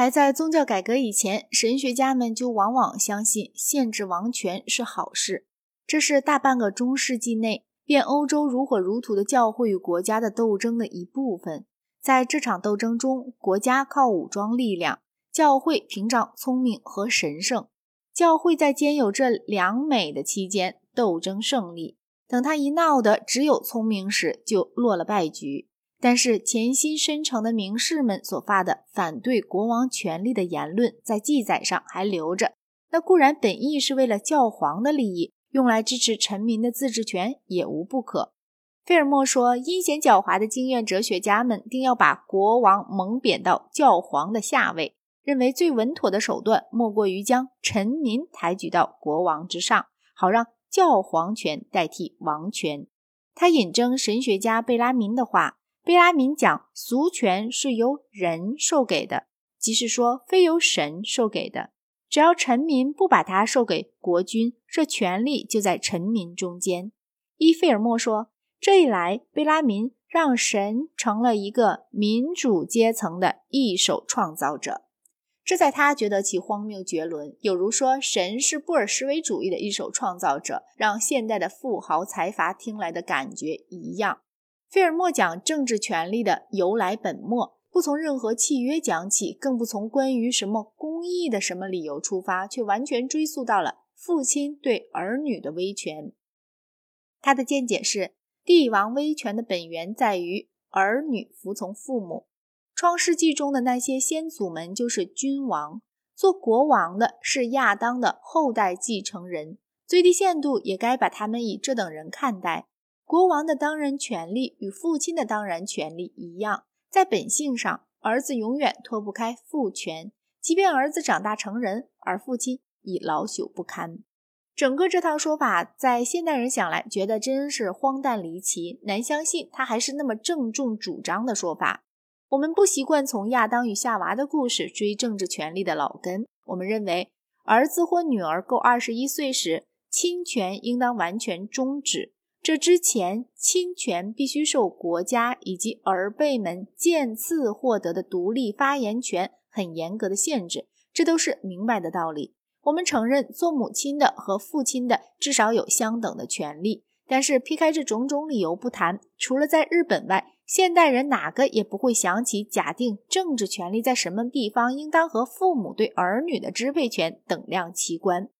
还在宗教改革以前，神学家们就往往相信限制王权是好事。这是大半个中世纪内变欧洲如火如荼的教会与国家的斗争的一部分。在这场斗争中，国家靠武装力量，教会屏障聪明和神圣。教会在兼有这两美的期间斗争胜利。等他一闹得只有聪明时，就落了败局。但是潜心深沉的名士们所发的反对国王权力的言论，在记载上还留着。那固然本意是为了教皇的利益。用来支持臣民的自治权也无不可。费尔莫说，阴险狡猾的经验哲学家们定要把国王蒙贬到教皇的下位，认为最稳妥的手段莫过于将臣民抬举到国王之上，好让教皇权代替王权。他引征神学家贝拉民的话：“贝拉民讲，俗权是由人授给的，即是说，非由神授给的。”只要臣民不把它授给国君，这权力就在臣民中间。伊费尔莫说，这一来，贝拉民让神成了一个民主阶层的一手创造者，这在他觉得其荒谬绝伦，有如说神是布尔什维主义的一手创造者，让现代的富豪财阀听来的感觉一样。费尔莫讲政治权力的由来本末。不从任何契约讲起，更不从关于什么公义的什么理由出发，却完全追溯到了父亲对儿女的威权。他的见解是，帝王威权的本源在于儿女服从父母。创世纪中的那些先祖们就是君王，做国王的是亚当的后代继承人，最低限度也该把他们以这等人看待。国王的当然权利与父亲的当然权利一样。在本性上，儿子永远脱不开父权，即便儿子长大成人，而父亲已老朽不堪。整个这套说法，在现代人想来，觉得真是荒诞离奇，难相信他还是那么郑重主张的说法。我们不习惯从亚当与夏娃的故事追政治权力的老根，我们认为，儿子或女儿够二十一岁时，亲权应当完全终止。这之前，侵权必须受国家以及儿辈们渐次获得的独立发言权很严格的限制，这都是明白的道理。我们承认做母亲的和父亲的至少有相等的权利，但是劈开这种种理由不谈，除了在日本外，现代人哪个也不会想起假定政治权利在什么地方应当和父母对儿女的支配权等量齐观。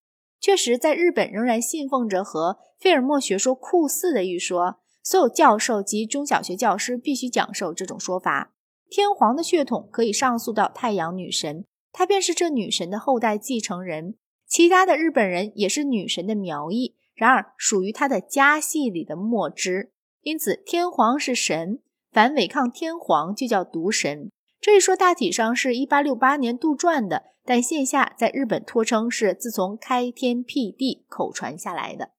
确实，在日本仍然信奉着和费尔莫学说酷似的一说，所有教授及中小学教师必须讲授这种说法。天皇的血统可以上溯到太阳女神，她便是这女神的后代继承人。其他的日本人也是女神的苗裔，然而属于她的家系里的末支。因此，天皇是神，凡违抗天皇就叫毒神。这一说大体上是一八六八年杜撰的。但线下在日本托称是自从开天辟地口传下来的，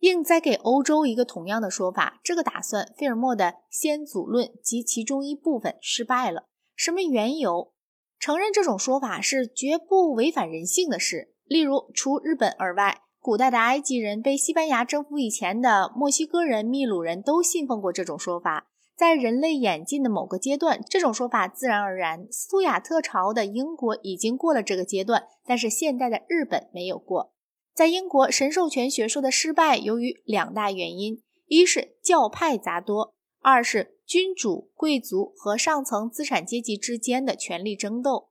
应再给欧洲一个同样的说法。这个打算，费尔莫的先祖论及其中一部分失败了。什么缘由？承认这种说法是绝不违反人性的事。例如，除日本而外，古代的埃及人被西班牙征服以前的墨西哥人、秘鲁人都信奉过这种说法。在人类演进的某个阶段，这种说法自然而然。斯图亚特朝的英国已经过了这个阶段，但是现代的日本没有过。在英国，神授权学说的失败由于两大原因：一是教派杂多，二是君主、贵族和上层资产阶级之间的权力争斗。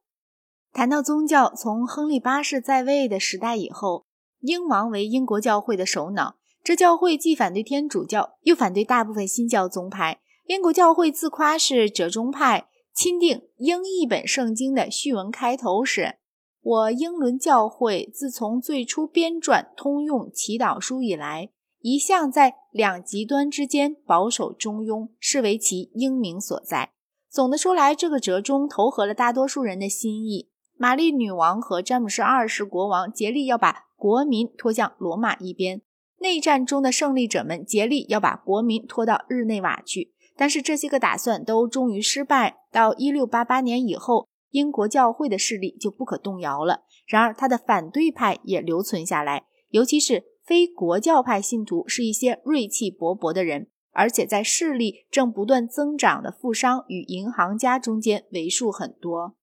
谈到宗教，从亨利八世在位的时代以后，英王为英国教会的首脑，这教会既反对天主教，又反对大部分新教宗派。英国教会自夸是折中派，钦定英译本圣经的序文开头是：“我英伦教会自从最初编撰通用祈祷书以来，一向在两极端之间保守中庸，视为其英名所在。”总的说来，这个折中投合了大多数人的心意。玛丽女王和詹姆士二世国王竭力要把国民拖向罗马一边，内战中的胜利者们竭力要把国民拖到日内瓦去。但是这些个打算都终于失败。到一六八八年以后，英国教会的势力就不可动摇了。然而，他的反对派也留存下来，尤其是非国教派信徒，是一些锐气勃勃的人，而且在势力正不断增长的富商与银行家中间为数很多。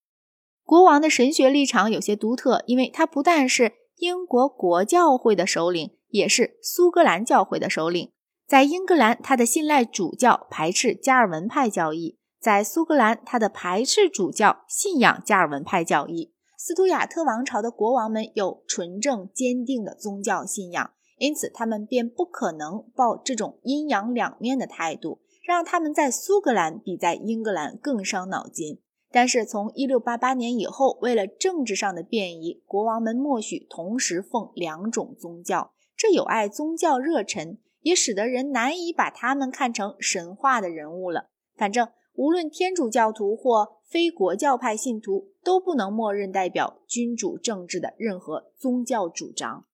国王的神学立场有些独特，因为他不但是英国国教会的首领，也是苏格兰教会的首领。在英格兰，他的信赖主教排斥加尔文派教义；在苏格兰，他的排斥主教信仰加尔文派教义。斯图亚特王朝的国王们有纯正坚定的宗教信仰，因此他们便不可能抱这种阴阳两面的态度，让他们在苏格兰比在英格兰更伤脑筋。但是从1688年以后，为了政治上的便宜，国王们默许同时奉两种宗教，这有碍宗教热忱，也使得人难以把他们看成神话的人物了。反正无论天主教徒或非国教派信徒，都不能默认代表君主政治的任何宗教主张。